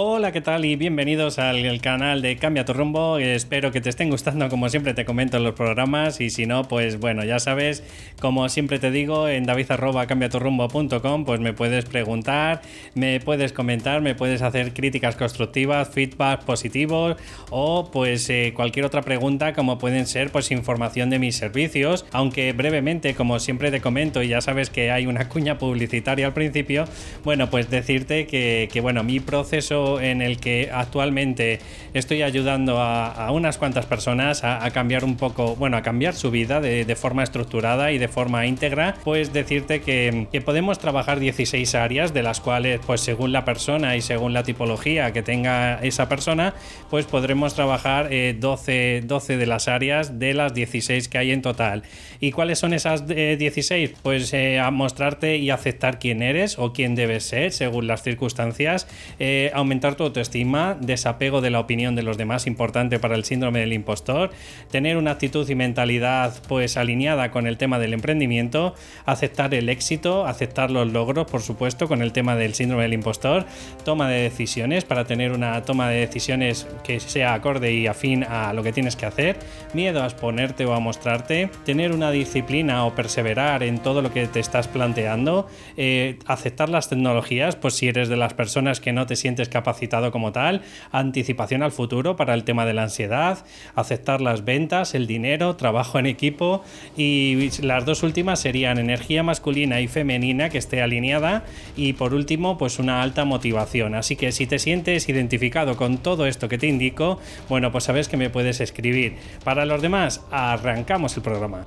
Hola, ¿qué tal? Y bienvenidos al canal de Cambia tu rumbo. Espero que te estén gustando, como siempre te comento en los programas. Y si no, pues bueno, ya sabes, como siempre te digo, en david.cambiaturrumbo.com, pues me puedes preguntar, me puedes comentar, me puedes hacer críticas constructivas, feedback positivos o pues eh, cualquier otra pregunta, como pueden ser pues información de mis servicios. Aunque brevemente, como siempre te comento, y ya sabes que hay una cuña publicitaria al principio, bueno, pues decirte que, que bueno, mi proceso en el que actualmente estoy ayudando a, unas cuantas personas a, cambiar un poco, bueno, a cambiar su vida de, forma estructurada y de forma íntegra, pues decirte que, podemos trabajar 16 áreas, de las cuales, pues según la persona y según la tipología que tenga esa persona, pues podremos trabajar 12, eh, 12 de las áreas de las 16 que hay en total. ¿Y cuáles son esas 16? Eh, pues eh, mostrarte y aceptar quién eres o quién debes ser según las circunstancias, aumentar tu autoestima, desapego de la opinión de los demás, importante para el síndrome del impostor, tener una actitud y mentalidad pues alineada con el tema del emprendimiento, aceptar el éxito, aceptar los logros, por supuesto, con el tema del síndrome del impostor, toma de decisiones para tener una toma de decisiones que sea acorde y afín a lo que tienes que hacer, miedo a exponerte o a mostrarte, tener una disciplina o perseverar en todo lo que te estás planteando, eh, aceptar las tecnologías, pues si eres de las personas que no te sientes capacitado como tal, anticipación al futuro para el tema de la ansiedad, aceptar las ventas, el dinero, trabajo en equipo y las dos últimas serían energía masculina y femenina que esté alineada y por último pues una alta motivación. Así que si te sientes identificado con todo esto que te indico, bueno pues sabes que me puedes escribir. Para los demás, arrancamos el programa.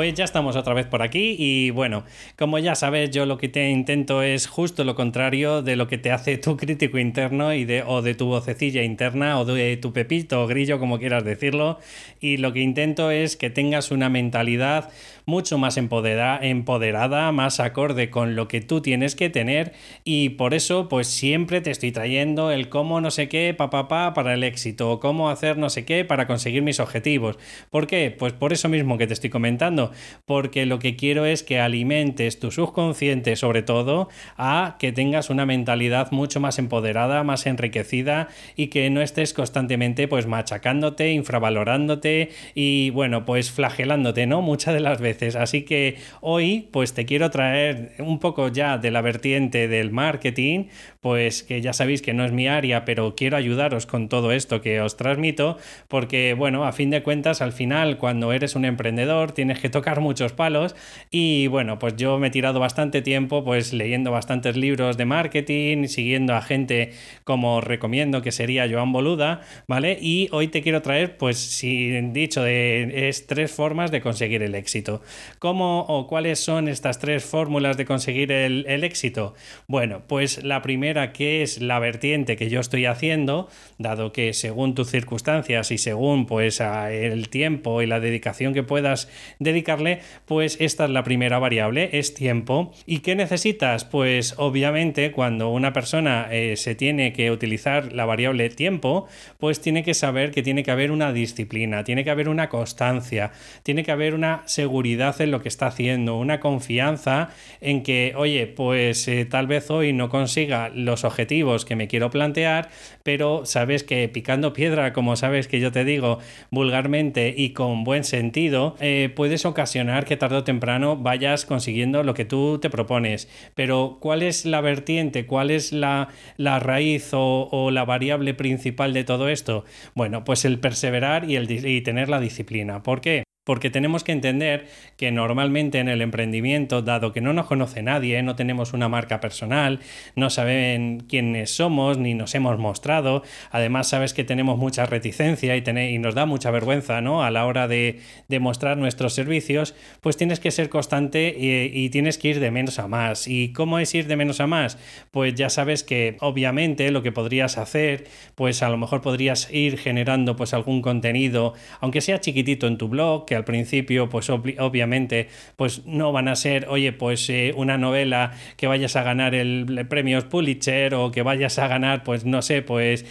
Pues ya estamos otra vez por aquí y bueno, como ya sabes, yo lo que te intento es justo lo contrario de lo que te hace tu crítico interno y de, o de tu vocecilla interna o de tu pepito o grillo, como quieras decirlo. Y lo que intento es que tengas una mentalidad mucho más empoderada, más acorde con lo que tú tienes que tener y por eso pues siempre te estoy trayendo el cómo no sé qué, papá, pa, para el éxito o cómo hacer no sé qué para conseguir mis objetivos. ¿Por qué? Pues por eso mismo que te estoy comentando, porque lo que quiero es que alimentes tu subconsciente sobre todo a que tengas una mentalidad mucho más empoderada, más enriquecida y que no estés constantemente pues machacándote, infravalorándote y bueno, pues flagelándote, ¿no? Muchas de las veces Así que hoy pues te quiero traer un poco ya de la vertiente del marketing, pues que ya sabéis que no es mi área, pero quiero ayudaros con todo esto que os transmito, porque bueno, a fin de cuentas, al final cuando eres un emprendedor tienes que tocar muchos palos y bueno, pues yo me he tirado bastante tiempo pues leyendo bastantes libros de marketing, siguiendo a gente como recomiendo que sería Joan Boluda, ¿vale? Y hoy te quiero traer pues si dicho de es tres formas de conseguir el éxito. ¿Cómo o cuáles son estas tres fórmulas de conseguir el, éxito? Bueno, pues la primera que es la vertiente que yo estoy haciendo, dado que según tus circunstancias y según pues el tiempo y la dedicación que puedas pues esta es la primera variable, es tiempo. ¿Y qué necesitas? Pues obviamente cuando una persona eh, se tiene que utilizar la variable tiempo, pues tiene que saber que tiene que haber una disciplina, tiene que haber una constancia, tiene que haber una seguridad en lo que está haciendo, una confianza en que, oye, pues eh, tal vez hoy no consiga los objetivos que me quiero plantear, pero sabes que picando piedra, como sabes que yo te digo vulgarmente y con buen sentido, eh, puedes ocasionar que tarde o temprano vayas consiguiendo lo que tú te propones. Pero ¿cuál es la vertiente? ¿Cuál es la, raíz o, la variable principal de todo esto? Bueno, pues el perseverar y, el, y tener la disciplina. ¿Por qué? Porque tenemos que entender que normalmente en el emprendimiento, dado que no nos conoce nadie, no tenemos una marca personal, no saben quiénes somos ni nos hemos mostrado, además sabes que tenemos mucha reticencia y, y nos da mucha vergüenza ¿no? a la hora de, mostrar nuestros servicios, pues tienes que ser constante y, tienes que ir de menos a más. ¿Y cómo es ir de menos a más? Pues ya sabes que obviamente lo que podrías hacer, pues a lo mejor podrías ir generando pues algún contenido, aunque sea chiquitito en tu blog, que al principio, pues obviamente, pues no van a ser, oye, pues eh, una novela que vayas a ganar el, premio Pulitzer o que vayas a ganar, pues no sé, pues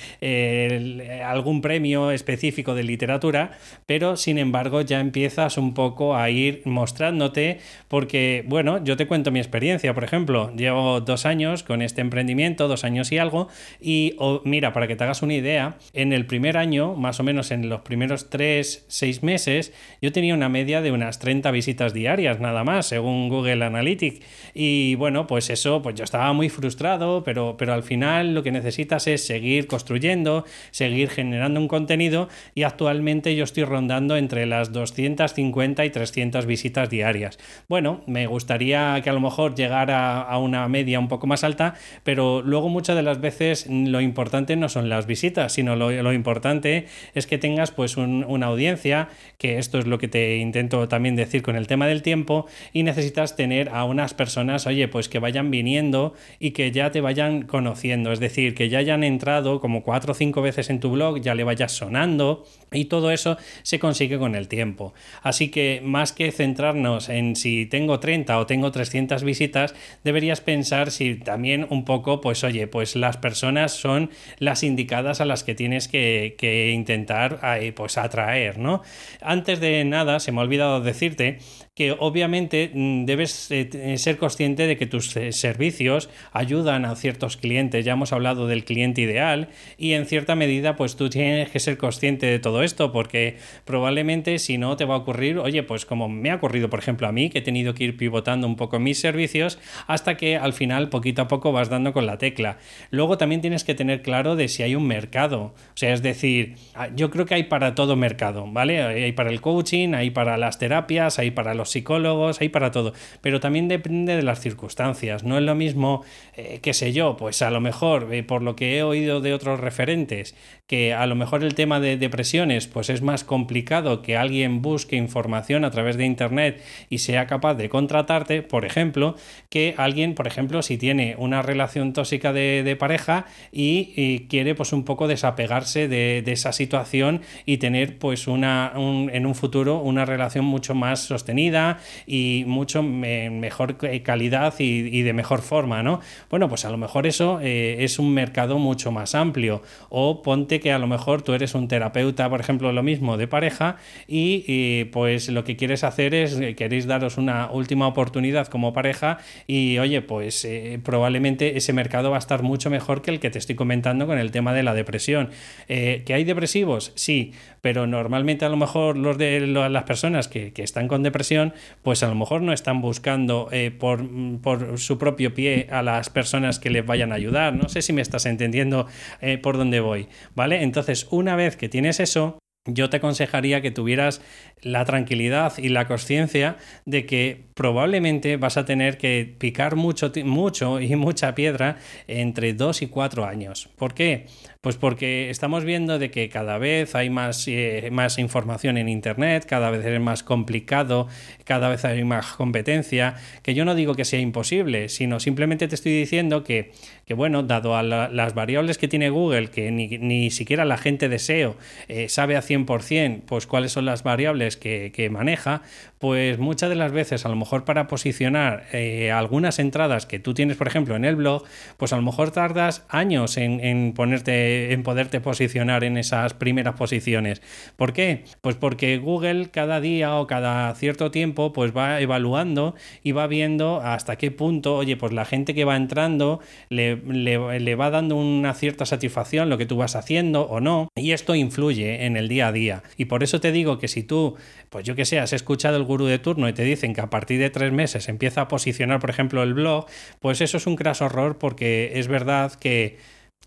algún premio específico de literatura, pero sin embargo ya empiezas un poco a ir mostrándote, porque, bueno, yo te cuento mi experiencia, por ejemplo, llevo dos años con este emprendimiento, dos años y algo, y mira, para que te hagas una idea, en el primer año, más o menos en los primeros tres, seis meses, yo tenía una media de unas 30 visitas diarias, nada más, según Google Analytics, y bueno, pues eso, pues yo estaba muy frustrado, pero, pero al final lo que necesitas es seguir construyendo, seguir generando un contenido, y actualmente yo estoy rondando entre las 250 y 300 visitas diarias. Bueno, me gustaría que a lo mejor llegara a una media un poco más alta, pero luego muchas de las veces lo importante no son las visitas, sino lo, importante es que tengas pues una audiencia, que esto es lo que te intento también decir con el tema del tiempo, y necesitas tener a unas personas, oye, pues que vayan viniendo y que ya te vayan conociendo, es decir, que ya hayan entrado como cuatro o cinco veces en tu blog, ya le vayas sonando, y todo eso se consigue con el tiempo. Así que más que centrarnos en si tengo 30 o tengo 300 visitas, deberías pensar si también un poco, pues oye, pues las personas son las indicadas a las que tienes que, intentar pues atraer, ¿no? Antes de nada, se me ha olvidado decirte que obviamente mm, debes eh, ser consciente de que tus eh, servicios ayudan a ciertos clientes. Ya hemos hablado del cliente ideal y en cierta medida pues tú tienes que ser consciente de todo esto porque probablemente si no te va a ocurrir, oye, pues como me ha ocurrido por ejemplo a mí que he tenido que ir pivotando un poco mis servicios hasta que al final poquito a poco vas dando con la tecla. Luego también tienes que tener claro de si hay un mercado. O sea, es decir, ah, yo creo que hay para todo mercado, ¿vale? Hay para el coaching, hay para las terapias, hay para los psicólogos, hay para todo, pero también depende de las circunstancias. No es lo mismo, eh, qué sé yo, pues a lo mejor, eh, por lo que he oído de otros referentes, que a lo mejor el tema de depresiones, pues es más complicado que alguien busque información a través de Internet y sea capaz de contratarte, por ejemplo, que alguien, por ejemplo, si tiene una relación tóxica de, pareja y, quiere pues un poco desapegarse de, esa situación y tener pues una, en un futuro una relación mucho más sostenida, y mucho mejor calidad y, de mejor forma, ¿no? Bueno, pues a lo mejor eso eh, es un mercado mucho más amplio. O ponte que a lo mejor tú eres un terapeuta, por ejemplo, lo mismo de pareja y, pues lo que quieres hacer es, eh, queréis daros una última oportunidad como pareja y oye, pues eh, probablemente ese mercado va a estar mucho mejor que el que te estoy comentando con el tema de la depresión. ¿Que hay depresivos? Sí, pero normalmente a lo mejor los de las personas que, están con depresión pues a lo mejor no están buscando eh, por, por, su propio pie a las personas que les vayan a ayudar. No sé si me estás entendiendo eh, por dónde voy, ¿vale? Entonces, una vez que tienes eso, yo te aconsejaría que tuvieras la tranquilidad y la conciencia de que probablemente vas a tener que picar mucho, mucho y mucha piedra entre dos y cuatro años. ¿Por qué? Pues porque estamos viendo de que cada vez hay más, eh, más información en Internet, cada vez es más complicado, cada vez hay más competencia, que yo no digo que sea imposible, sino simplemente te estoy diciendo que, que bueno, dado a las variables que tiene Google, que ni, siquiera la gente de SEO eh, sabe a 100%, pues cuáles son las variables que, que maneja, pues muchas de las veces, a lo mejor para posicionar eh, algunas entradas que tú tienes, por ejemplo, en el blog, pues a lo mejor tardas años en, ponerte, en poderte posicionar en esas primeras posiciones. ¿Por qué? Pues porque Google cada día o cada cierto tiempo, pues va evaluando y va viendo hasta qué punto, oye, pues la gente que va entrando le, le va dando una cierta satisfacción lo que tú vas haciendo o no. Y esto influye en el día a día. Y por eso te digo que si tú, pues yo que sé, has escuchado el gurú de turno y te dicen que a partir de tres meses empieza a posicionar, por ejemplo, el blog, pues eso es un craso horror porque es verdad que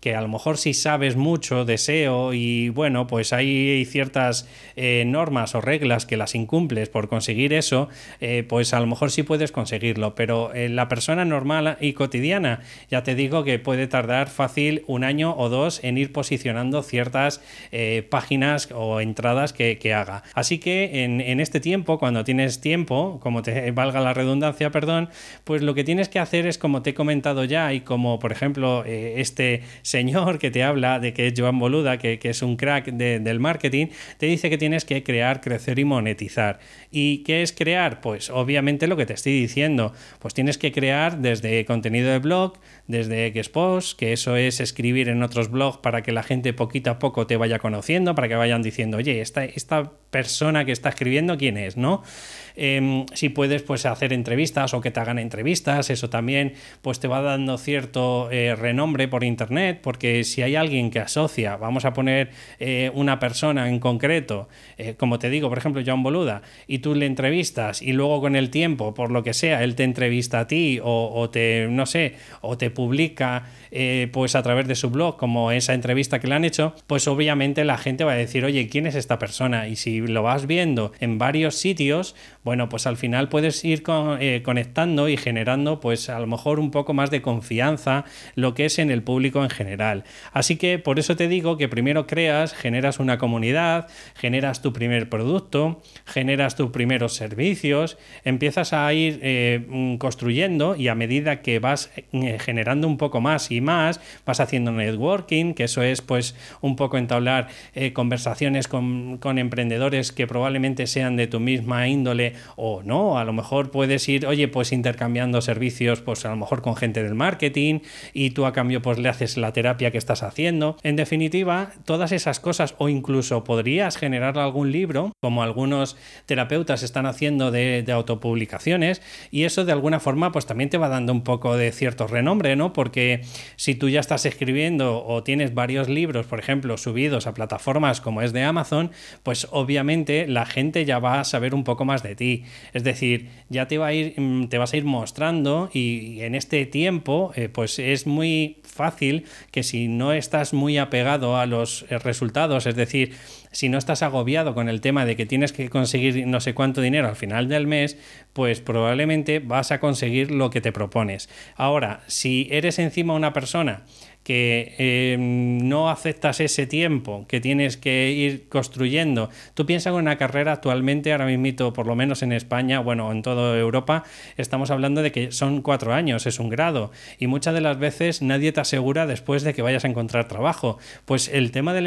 que a lo mejor si sabes mucho de SEO y bueno, pues hay ciertas eh, normas o reglas que las incumples por conseguir eso, eh, pues a lo mejor sí puedes conseguirlo, pero eh, la persona normal y cotidiana, ya te digo que puede tardar fácil un año o dos en ir posicionando ciertas páginas o entradas que, haga. Así que en, en, este tiempo, cuando tienes tiempo, como te valga la redundancia, perdón, pues lo que tienes que hacer es como te he comentado ya y como por ejemplo este señor que te habla de que es Joan Boluda, que, es un crack del marketing, te dice que tienes que crear, crecer y monetizar. ¿Y qué es crear? Pues obviamente lo que te estoy diciendo, pues tienes que crear desde contenido de blog, desde Xpost, que eso es escribir en otros blogs para que la gente poquito a poco te vaya conociendo, para que vayan diciendo, oye, esta, esta persona que está escribiendo, ¿quién es? ¿No? Em, si puedes pues hacer entrevistas o que te hagan entrevistas, eso también pues te va dando cierto eh, renombre por internet, porque si hay alguien que asocia, vamos a poner eh, una persona en concreto, eh, como te digo, por ejemplo, John Boluda, y tú le entrevistas y luego con el tiempo, por lo que sea, él te entrevista a ti o, o te, no sé, o te publica pues a través de su blog, como esa entrevista que le han hecho, pues obviamente la gente va a decir, oye, ¿quién es esta persona? Y si lo vas viendo en varios sitios, bueno, pues al final puedes ir eh, conectando y generando pues a lo mejor un poco más de confianza lo que es en el público en general. Así que por eso te digo que primero creas, generas una comunidad, generas tu primer producto, generas tus primeros servicios, empiezas a ir eh, mm, construyendo y a medida que vas eh, generando un poco más y más, vas haciendo networking, que eso es pues un poco entablar conversaciones con, con emprendedores que probablemente sean de tu misma índole o no, a lo mejor puedes ir, oye, pues intercambiando servicios, pues a lo mejor con gente del marketing y tú a cambio pues le haces la terapia que estás haciendo. En definitiva, todas esas cosas o incluso podrías generar algún libro, como algunos terapeutas están haciendo de, autopublicaciones y eso de alguna forma pues también te va dando un poco de cierto renombre, ¿no? Porque si tú ya estás escribiendo o tienes varios libros, por ejemplo, subidos a plataformas como es de Amazon, pues obviamente la gente ya va a saber un poco más de ti es decir, ya te, va a ir, mm, te vas a ir mostrando y, en este tiempo, eh, pues es muy fácil que si no estás muy apegado a los eh, resultados, es decir, si no estás agobiado con el tema de que tienes que conseguir no sé cuánto dinero al final del mes, pues probablemente vas a conseguir lo que te propones. Ahora, si eres encima una persona que eh, no aceptas ese tiempo que tienes que ir construyendo. Tú piensas en una carrera actualmente, ahora mismo, por lo menos en España, bueno, en toda Europa, estamos hablando de que son cuatro años, es un grado, y muchas de las veces nadie te asegura después de que vayas a encontrar trabajo. Pues el tema del,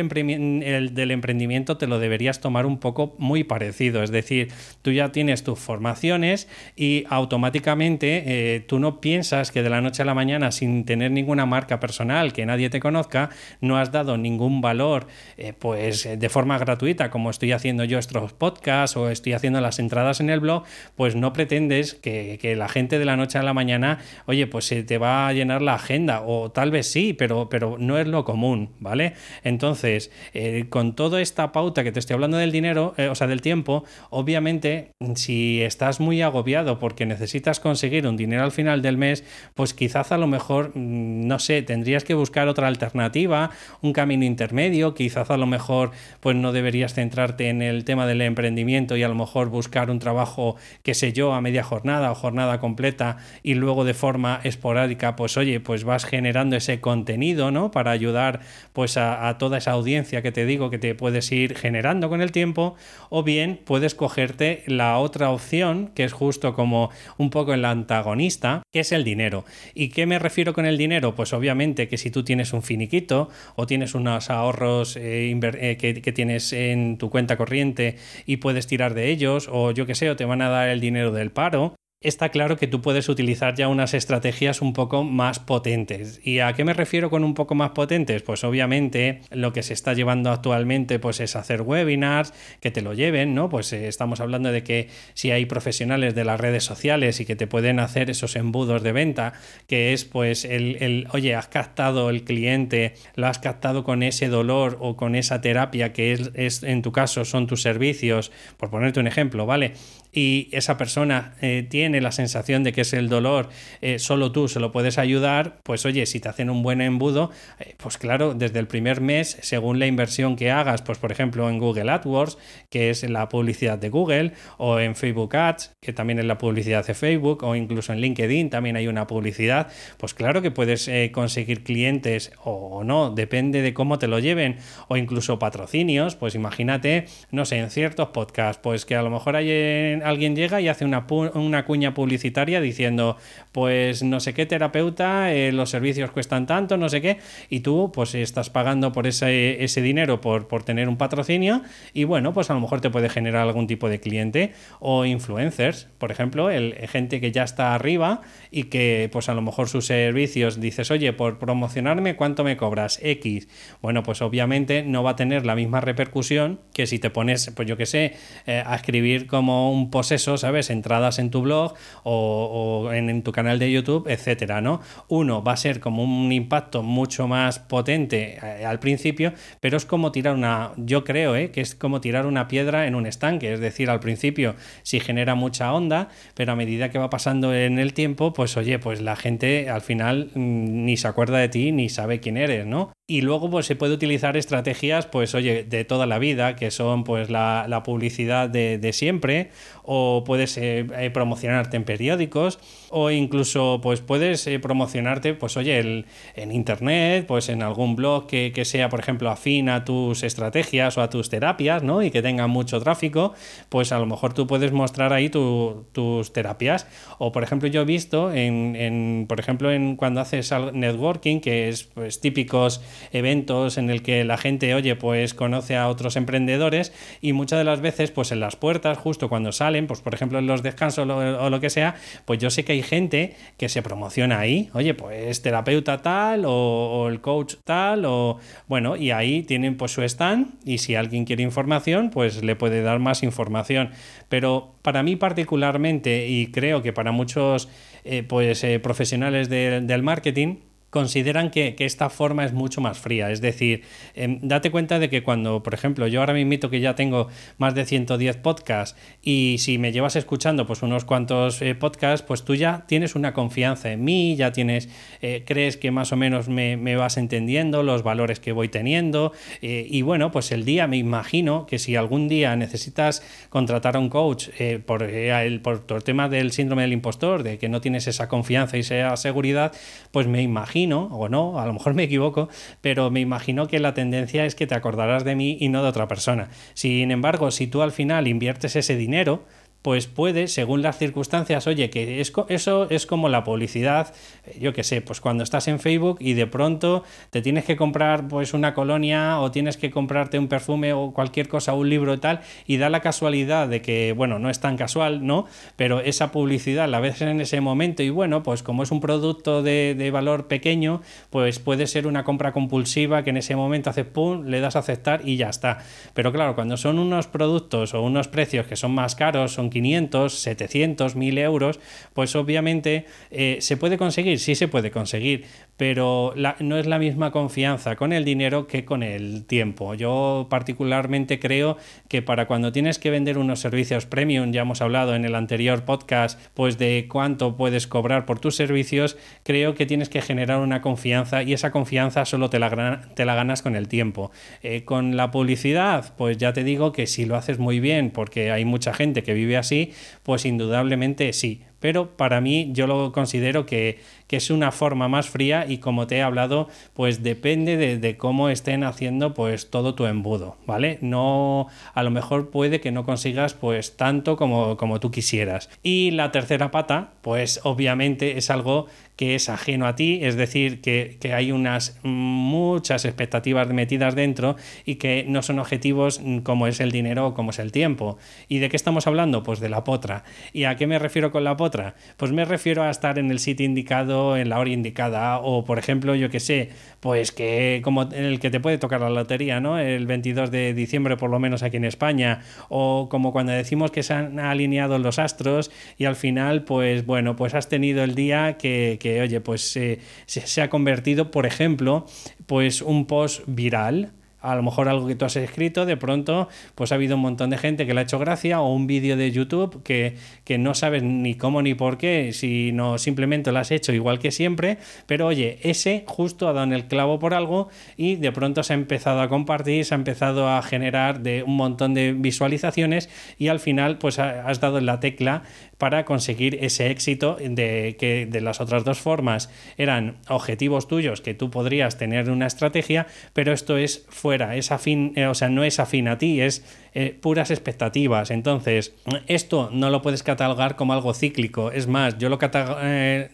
del emprendimiento te lo deberías tomar un poco muy parecido, es decir, tú ya tienes tus formaciones y automáticamente eh, tú no piensas que de la noche a la mañana, sin tener ninguna marca personal, que nadie te conozca, no has dado ningún valor eh, pues de forma gratuita, como estoy haciendo yo estos podcasts o estoy haciendo las entradas en el blog, pues no pretendes que, la gente de la noche a la mañana, oye, pues se te va a llenar la agenda, o tal vez sí, pero, pero no es lo común, ¿vale? Entonces, eh, con toda esta pauta que te estoy hablando del dinero, eh, o sea, del tiempo, obviamente, si estás muy agobiado porque necesitas conseguir un dinero al final del mes, pues quizás a lo mejor, mm, no sé, tendrías que buscar otra alternativa, un camino intermedio, quizás a lo mejor pues no deberías centrarte en el tema del emprendimiento y a lo mejor buscar un trabajo, qué sé yo, a media jornada o jornada completa y luego de forma esporádica, pues oye, pues vas generando ese contenido, ¿no? Para ayudar pues a, a toda esa audiencia que te digo que te puedes ir generando con el tiempo o bien puedes cogerte la otra opción que es justo como un poco el antagonista, que es el dinero. ¿Y qué me refiero con el dinero? Pues obviamente que si si tú tienes un finiquito o tienes unos ahorros eh, eh, que, que, tienes en tu cuenta corriente y puedes tirar de ellos, o yo que sé, o te van a dar el dinero del paro, está claro que tú puedes utilizar ya unas estrategias un poco más potentes. ¿Y a qué me refiero con un poco más potentes? Pues obviamente lo que se está llevando actualmente pues es hacer webinars que te lo lleven, ¿no? Pues eh, estamos hablando de que si hay profesionales de las redes sociales y que te pueden hacer esos embudos de venta, que es pues el, el oye, has captado el cliente, lo has captado con ese dolor o con esa terapia que es, es en tu caso son tus servicios, por ponerte un ejemplo, ¿vale? Y esa persona eh, tiene la sensación de que es el dolor, eh, solo tú se lo puedes ayudar, pues oye, si te hacen un buen embudo, eh, pues claro, desde el primer mes, según la inversión que hagas, pues por ejemplo en Google AdWords, que es la publicidad de Google, o en Facebook Ads, que también es la publicidad de Facebook, o incluso en LinkedIn también hay una publicidad, pues claro que puedes conseguir clientes o no, depende de cómo te lo lleven, o incluso patrocinios, pues imagínate, no sé, en ciertos podcasts, pues que a lo mejor hay en alguien llega y hace una, una cuña publicitaria diciendo, pues no sé qué terapeuta, eh, los servicios cuestan tanto, no sé qué, y tú pues estás pagando por ese, ese dinero por, por tener un patrocinio y bueno, pues a lo mejor te puede generar algún tipo de cliente o influencers, por ejemplo, el, gente que ya está arriba y que pues a lo mejor sus servicios dices, oye, por promocionarme, ¿cuánto me cobras? X. Bueno, pues obviamente no va a tener la misma repercusión que si te pones, pues yo qué sé, eh, a escribir como un poseso, ¿sabes? Entradas en tu blog o, en, tu canal de YouTube, etcétera, ¿no? Uno va a ser como un impacto mucho más potente eh, al principio, pero es como tirar una, yo creo, ¿eh? que es como tirar una piedra en un estanque, es decir, al principio si genera mucha onda, pero a medida que va pasando en el tiempo, pues oye, pues la gente al final mm, ni se acuerda de ti ni sabe quién eres, ¿no? Y luego pues se puede utilizar estrategias pues oye de toda la vida que son pues la, publicidad de, siempre o puedes eh, eh, promocionarte en periódicos o incluso pues puedes eh, promocionarte pues oye en internet pues en algún blog que, sea por ejemplo afín a tus estrategias o a tus terapias ¿no? y que tenga mucho tráfico pues a lo mejor tú puedes mostrar ahí tus terapias o por ejemplo yo he visto en, en por ejemplo en cuando haces networking que es pues típicos eventos en el que la gente, oye, pues conoce a otros emprendedores y muchas de las veces, pues en las puertas, justo cuando salen, pues por ejemplo en los descansos o lo que sea, pues yo sé que gente que se promociona ahí, oye, pues terapeuta tal o, el coach tal o bueno, y ahí tienen pues su stand y si alguien quiere información, pues le puede dar más información. Pero para mí particularmente y creo que para muchos eh, pues eh, profesionales del marketing, consideran que, esta forma es mucho más fría. Es decir, em, date cuenta de que cuando, por ejemplo, yo ahora me invito que ya tengo más de 110 podcasts y si me llevas escuchando pues unos cuantos eh, podcasts, pues tú ya tienes una confianza en mí, ya tienes, eh, crees que más o menos me, vas entendiendo los valores que voy teniendo eh, y bueno, pues el día me imagino que si algún día necesitas contratar a un coach por, el, por el tema del síndrome del impostor, de que no tienes esa confianza y esa seguridad, pues me imagino o no, a lo mejor me equivoco, pero me imagino que la tendencia es que te acordarás de mí y no de otra persona. Sin embargo, si tú al final inviertes ese dinero, pues puede, según las circunstancias, oye, que eso es como la publicidad, eh, yo qué sé, pues cuando estás en Facebook y de pronto te tienes que comprar pues una colonia o tienes que comprarte un perfume o cualquier cosa, un libro y tal, y da la casualidad de que, bueno, no es tan casual, ¿no? Pero esa publicidad la ves en ese momento y bueno, pues como es un producto de, de valor pequeño, pues puede ser una compra compulsiva que en ese momento haces pum, le das a aceptar y ya está. Pero claro, cuando son unos productos o unos precios que son más caros, son 500, 700, 1000 euros, pues obviamente eh, se puede conseguir, sí se puede conseguir, pero no es la misma confianza con el dinero que con el tiempo. Yo particularmente creo que para cuando tienes que vender unos servicios premium, ya hemos hablado en el anterior podcast, pues de cuánto puedes cobrar por tus servicios, creo que tienes que generar una confianza y esa confianza solo te la, ganas con el tiempo. Eh, con la publicidad, pues ya te digo que si lo haces muy bien, porque hay mucha gente que vive así, pues indudablemente sí pero para mí yo lo considero que, es una forma más fría y como te he hablado, pues depende de, cómo estén haciendo pues todo tu embudo, ¿vale? No, a lo mejor puede que no consigas pues tanto como, como tú quisieras. Y la tercera pata, pues obviamente es algo que es ajeno a ti, es decir, que, que, hay unas muchas expectativas metidas dentro y que no son objetivos como es el dinero o como es el tiempo. ¿Y de qué estamos hablando? Pues de la potra. ¿Y a qué me refiero con la potra? otra? Pues me refiero a estar en el sitio indicado, en la hora indicada, o por ejemplo, yo que sé, pues que como el que te puede tocar la lotería, ¿no? El 22 de diciembre, por lo menos aquí en España, o como cuando decimos que se han alineado los astros y al final, pues bueno, pues has tenido el día que oye, pues se, se ha convertido, por ejemplo, pues un post viral. A lo mejor algo que tú has escrito, de pronto pues ha habido un montón de gente que le ha hecho gracia o un vídeo de YouTube que, que no sabes ni cómo ni por qué, sino simplemente lo has hecho igual que siempre, pero oye, ese justo ha dado en el clavo por algo y de pronto se ha empezado a compartir, se ha empezado a generar de un montón de visualizaciones y al final pues has dado en la tecla para conseguir ese éxito de que de las otras dos formas eran objetivos tuyos que tú podrías tener una estrategia, pero esto es fuera es afín, eh, o sea, no es afín a ti, es eh, puras expectativas. Entonces, esto no lo puedes catalogar como algo cíclico. Es más, yo lo,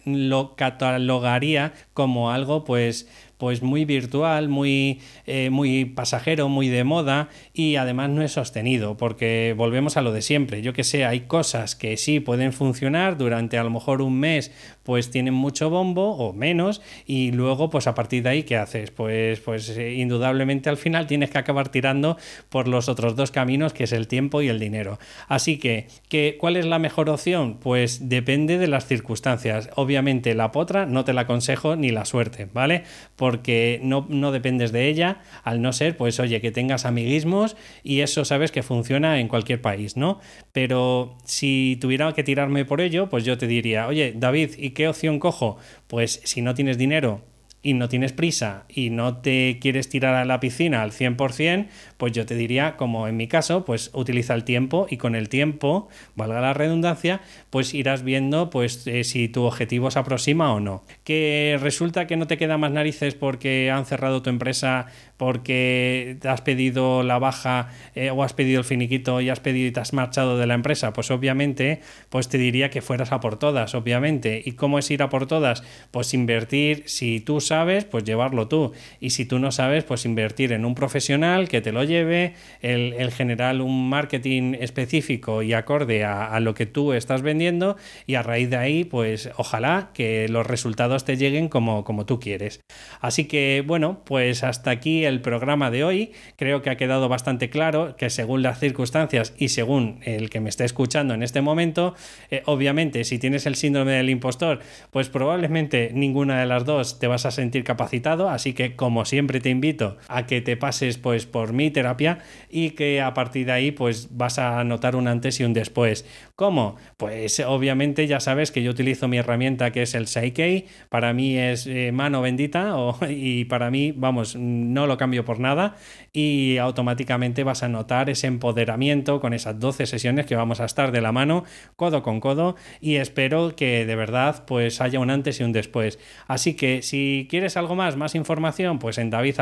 lo catalogaría como algo, pues, pues muy virtual, muy, eh, muy pasajero, muy de moda y además no es sostenido porque volvemos a lo de siempre. Yo que sé, hay cosas que sí pueden funcionar durante a lo mejor un mes, pues tienen mucho bombo o menos y luego pues a partir de ahí ¿qué haces? Pues, pues eh, indudablemente al final tienes que acabar tirando por los otros dos caminos que es el tiempo y el dinero. Así que, que ¿cuál es la mejor opción? Pues depende de las circunstancias. Obviamente la potra no te la aconsejo ni la suerte, ¿vale? Porque no, no, dependes de ella, al no ser, pues oye, que tengas amiguismos y eso sabes que funciona en cualquier país, ¿no? Pero si tuviera que tirarme por ello, pues yo te diría, oye, David, ¿y qué opción cojo? Pues si no tienes dinero y no tienes prisa y no te quieres tirar a la piscina al 100%, pues yo te diría, como en mi caso, pues utiliza el tiempo y con el tiempo, valga la redundancia, pues irás viendo pues eh, si tu objetivo se aproxima o no. Que resulta que no te queda más narices porque han cerrado tu empresa, porque te has pedido la baja eh, o has pedido el finiquito y has pedido y te has marchado de la empresa, pues obviamente, pues te diría que fueras a por todas, obviamente. ¿Y cómo es ir a por todas? Pues invertir, si tú sabes pues llevarlo tú. Y si tú no sabes, pues invertir en un profesional que te lo lleve, el, general un marketing específico y acorde a, lo que tú estás vendiendo y a raíz de ahí, pues ojalá que los resultados te lleguen como, como tú quieres. Así que bueno, pues hasta aquí el programa de hoy. Creo que ha quedado bastante claro que según las circunstancias y según el que me esté escuchando en este momento, eh, obviamente si tienes el síndrome del impostor, pues probablemente ninguna de las dos te vas a sentir sentir capacitado, así que como siempre te invito a que te pases pues por mi terapia y que a partir de ahí pues vas a notar un antes y un después. ¿Cómo? Pues obviamente ya sabes que yo utilizo mi herramienta que es el Psyche, para mí es eh, mano bendita y para mí, vamos, no lo cambio por nada y automáticamente vas a notar ese empoderamiento con esas 12 sesiones que vamos a estar de la mano, codo con codo y espero que de verdad pues haya un antes y un después. Así que si quieres algo más, más información, pues en david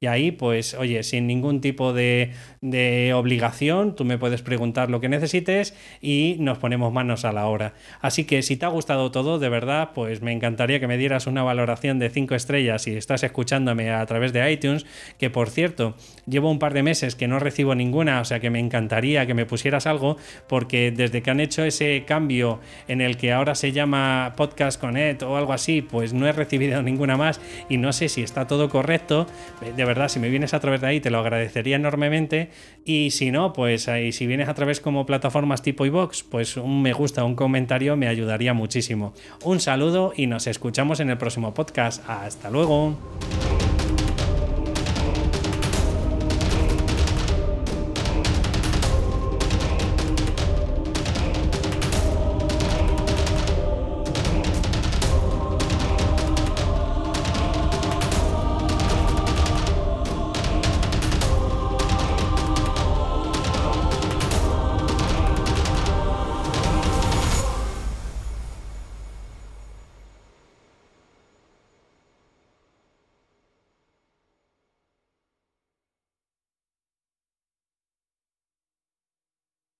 y ahí pues oye, sin ningún tipo de, de obligación, tú me puedes preguntar lo que necesites y nos ponemos manos a la obra. Así que si te ha gustado todo, de verdad, pues me encantaría que me dieras una valoración de 5 estrellas si estás a través de iTunes, que por cierto, llevo un par de meses que no recibo ninguna, o sea que me encantaría que me pusieras algo, porque desde que han hecho ese cambio en el que ahora se llama Podcast Connect o algo así, pues no he recibido ninguna más y no sé si está todo correcto. De verdad, si me vienes a través de ahí te lo agradecería enormemente y si no, pues ahí, si vienes a través como plataformas tipo iVox, pues un me gusta, un comentario me ayudaría muchísimo. Un saludo y nos escuchamos en el próximo podcast. Hasta luego.